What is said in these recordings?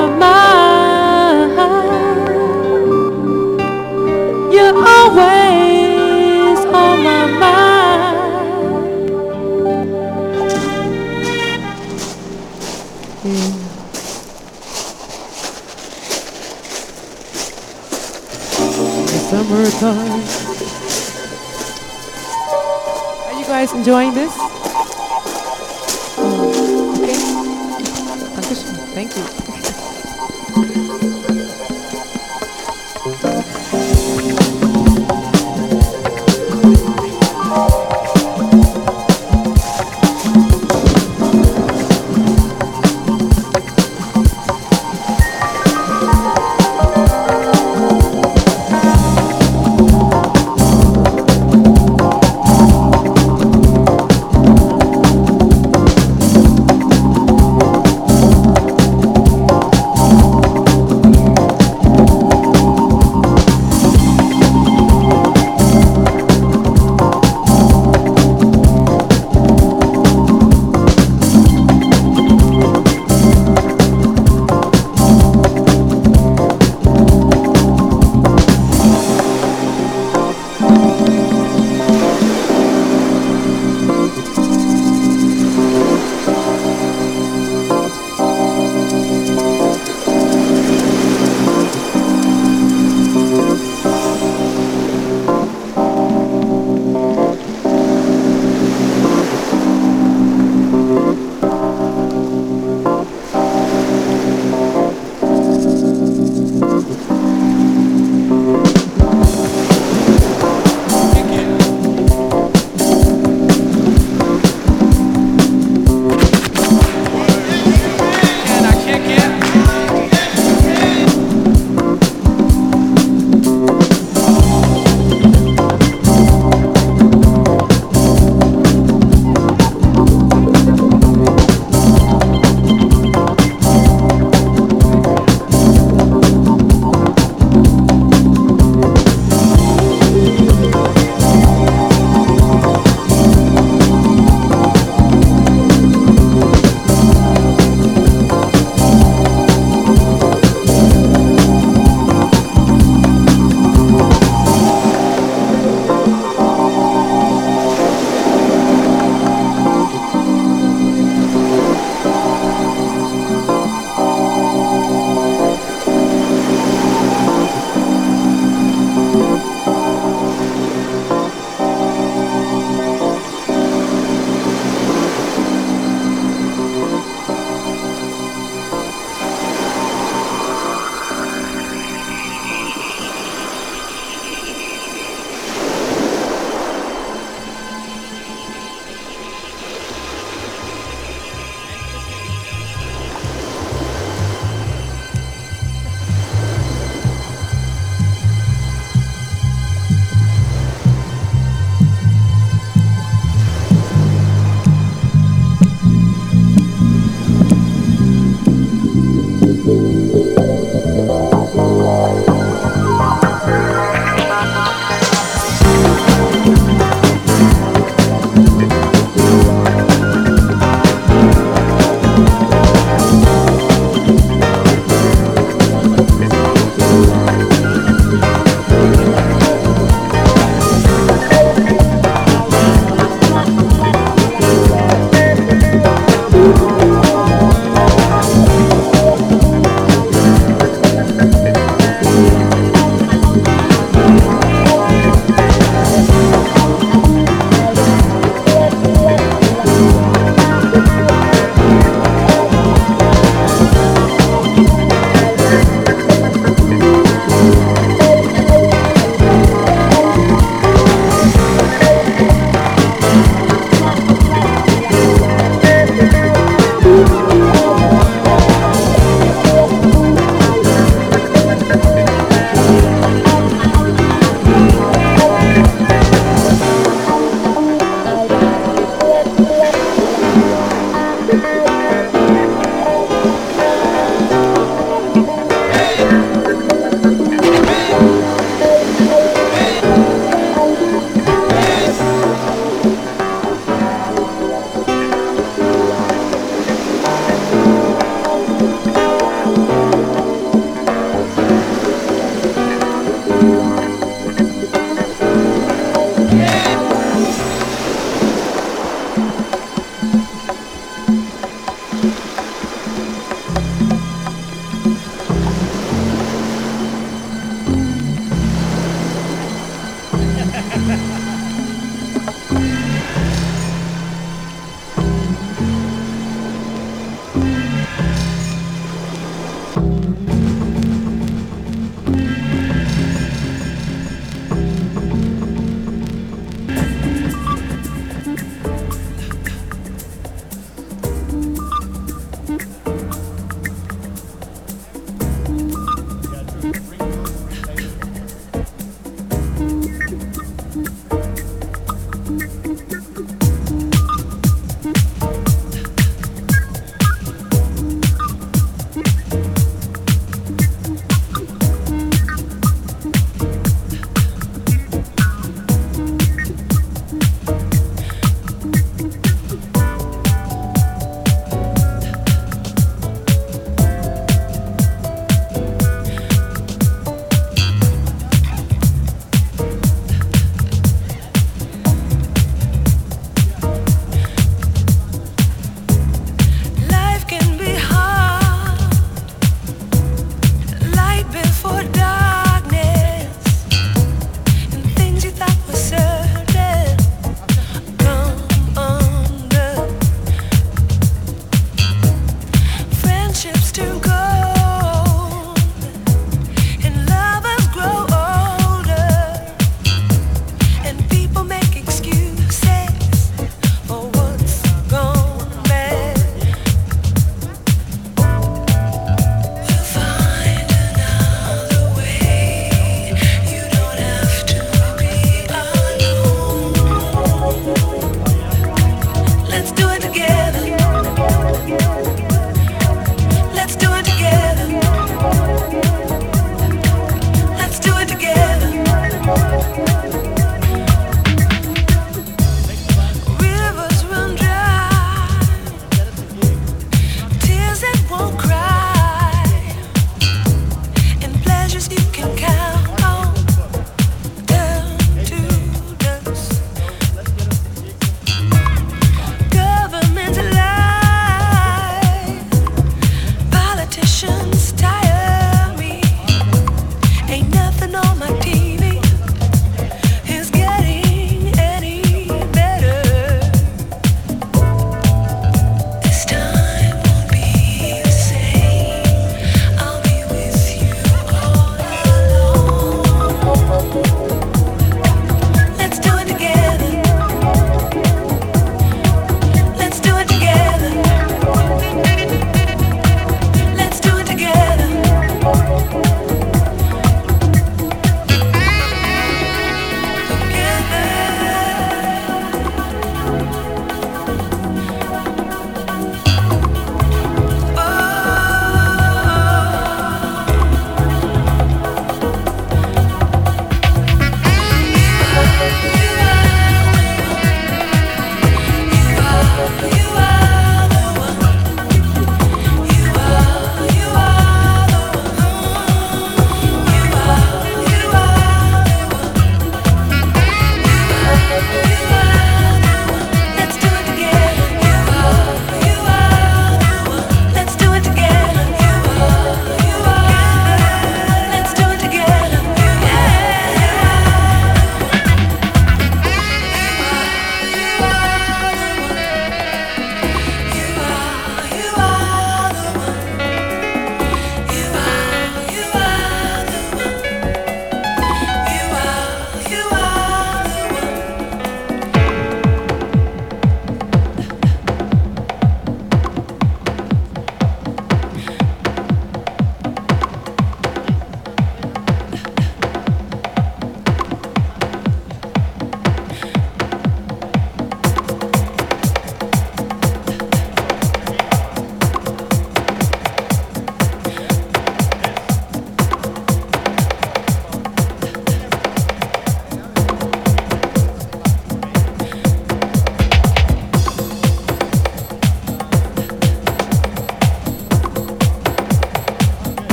my mind. You're always on my mind. Yeah. Summertime. Are you guys enjoying this?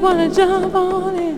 Wanna jump on it.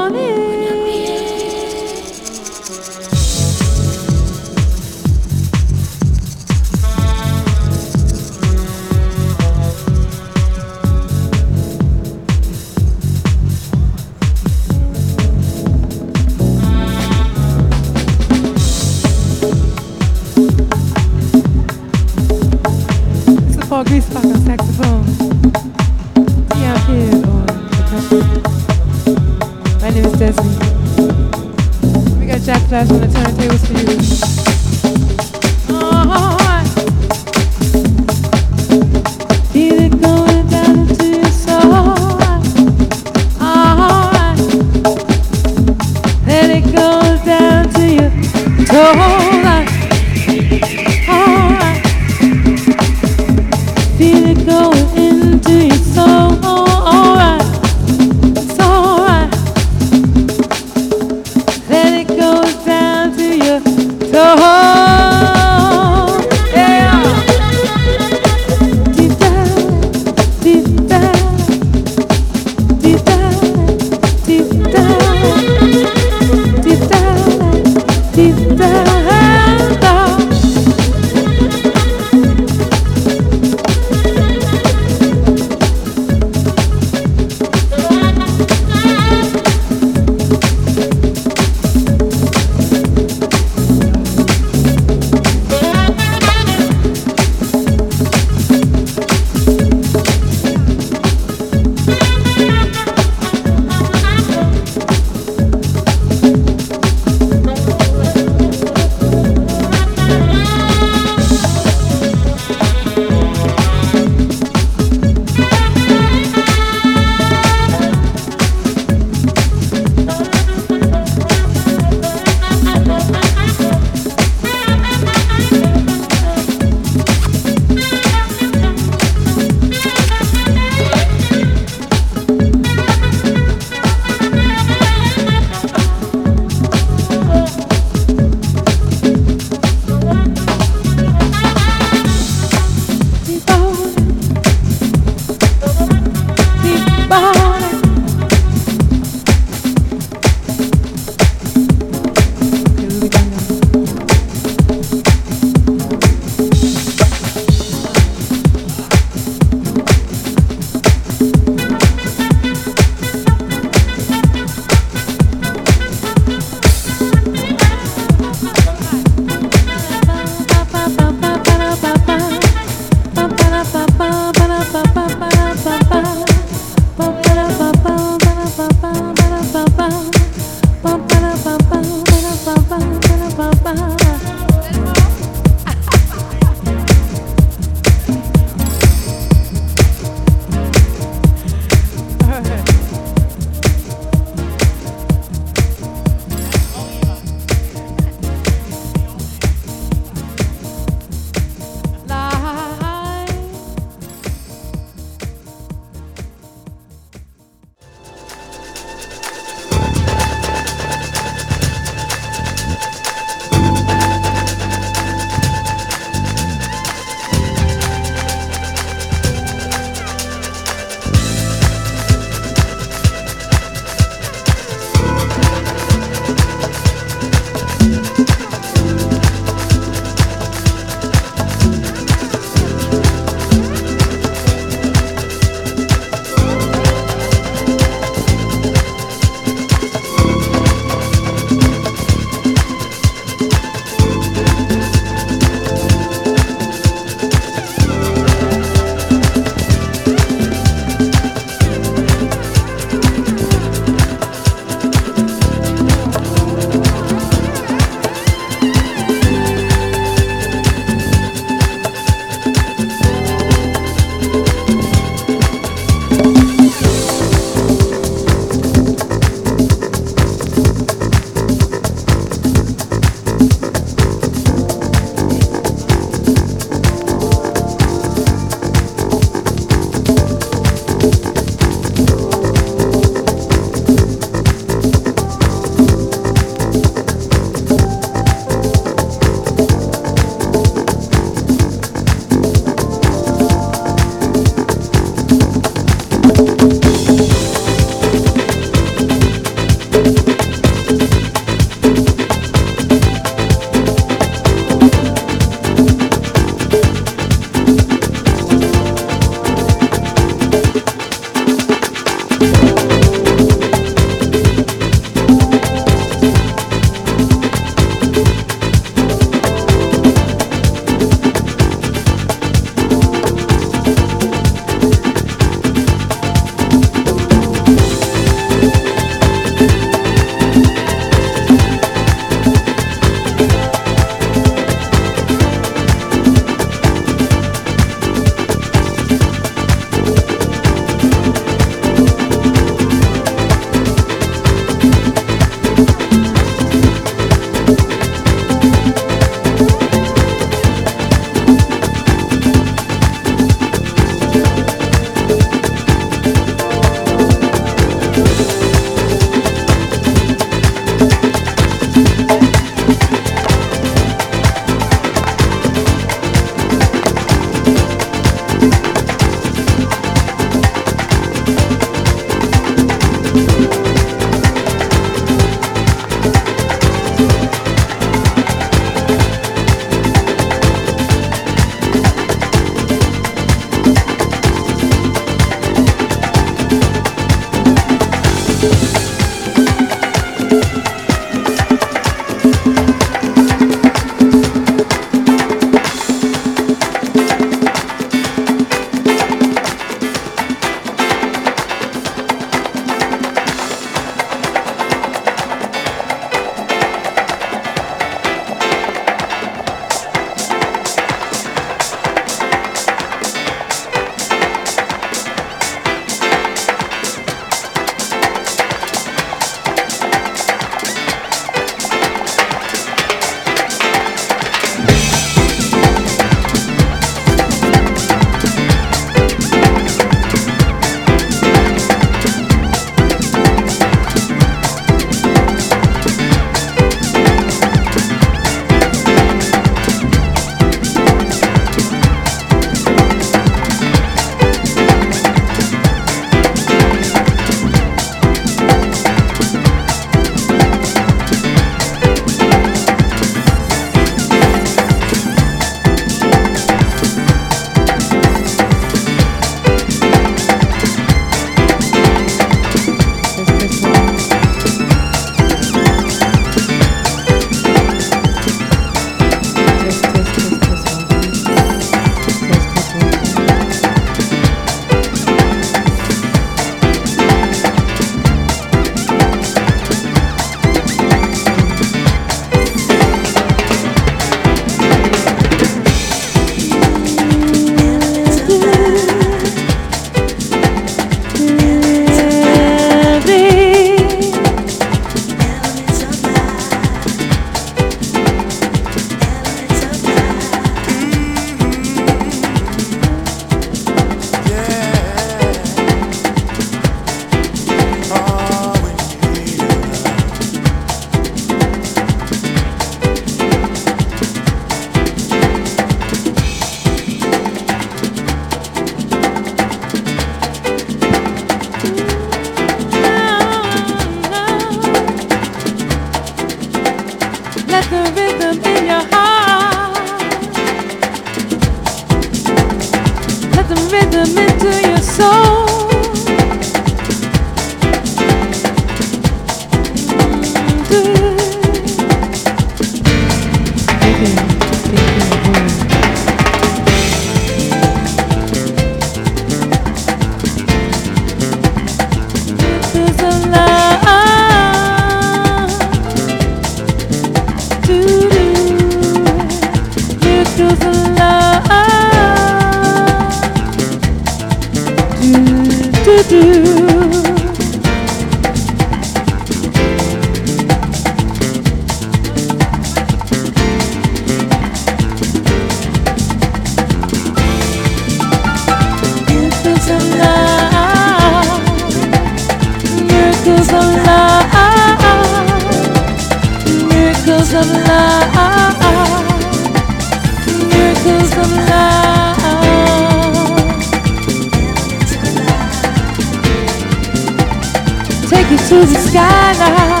To the sky now.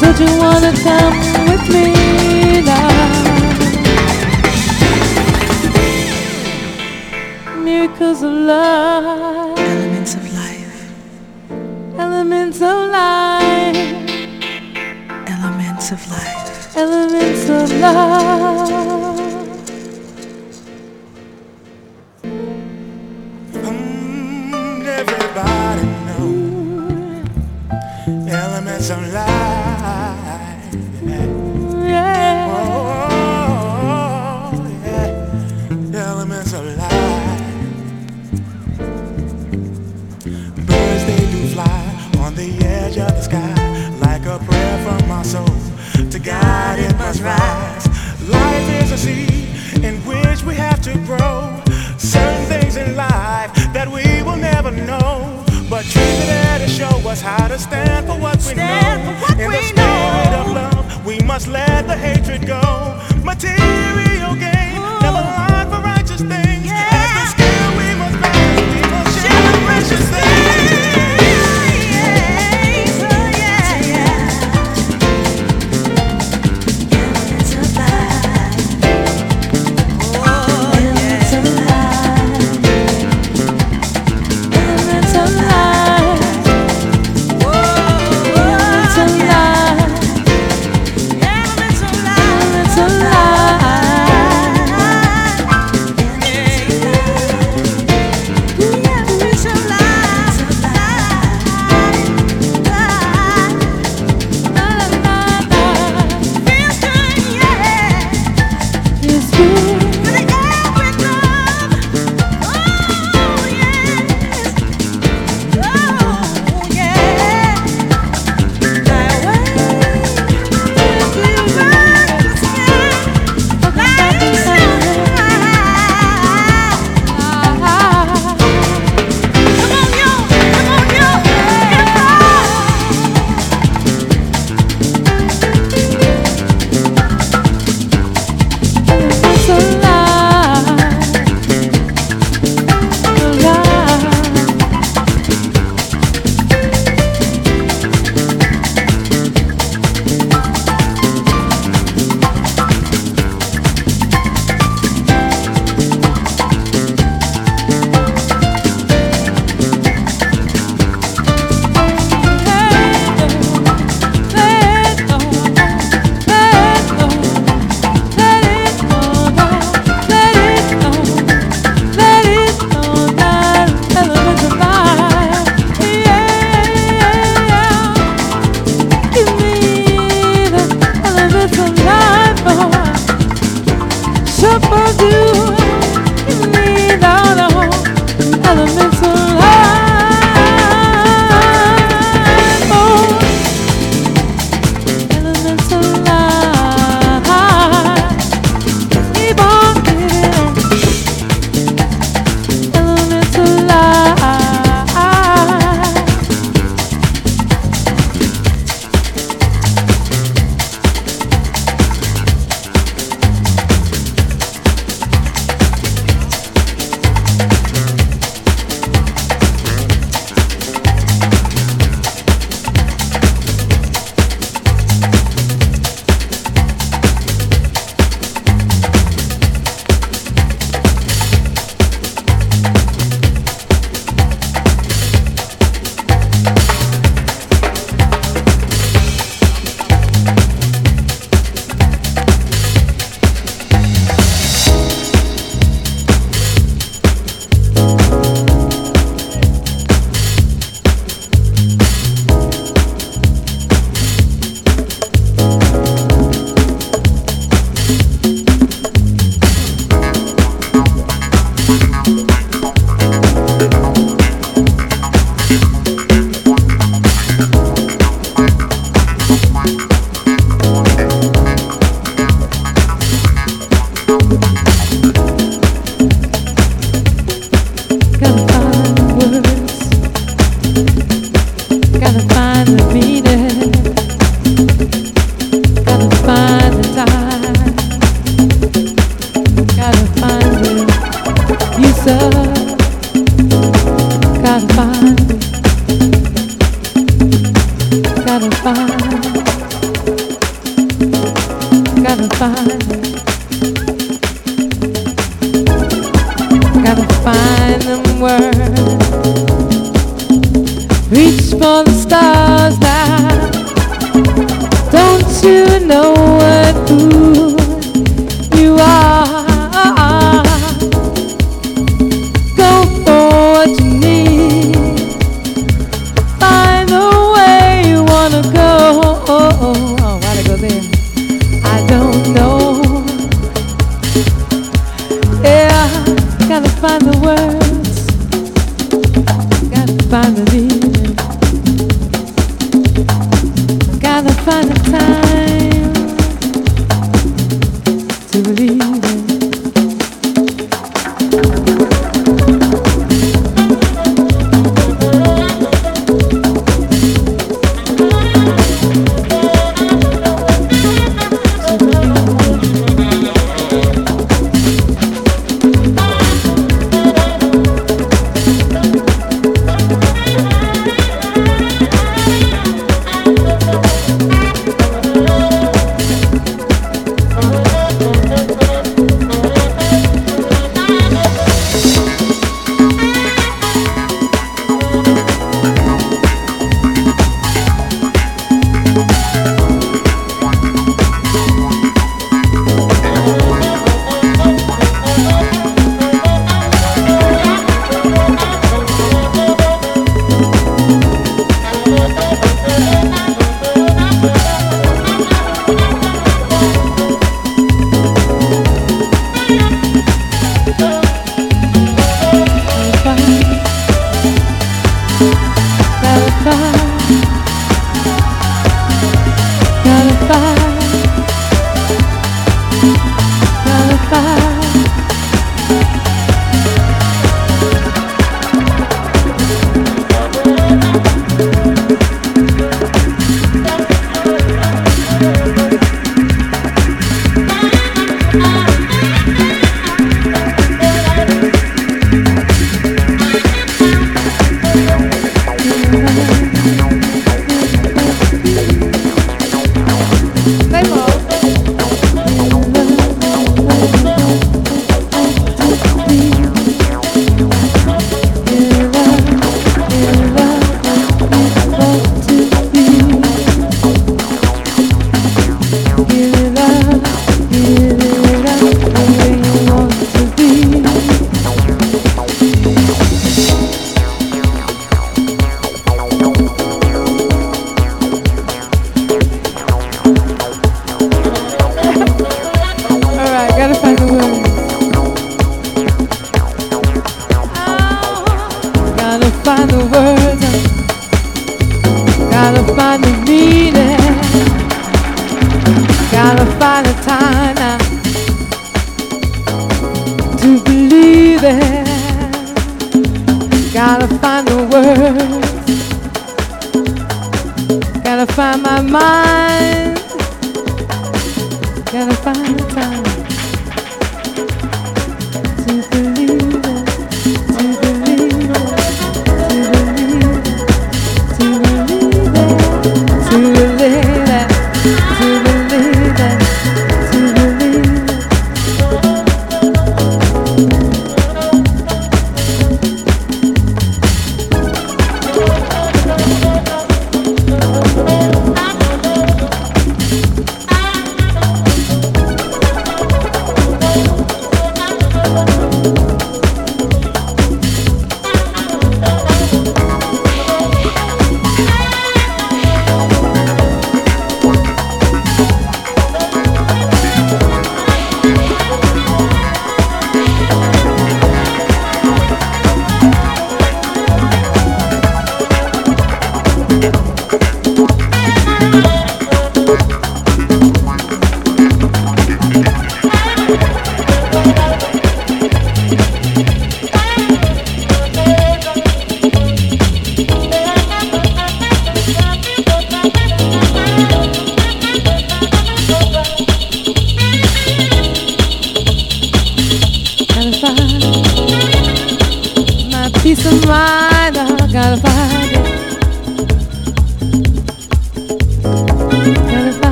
Don't you wanna come with me now? Miracles of love. Elements of life. Elements of life. Elements of life. Elements of love. just let the hate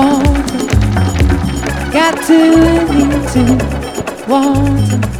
it. Got to need to want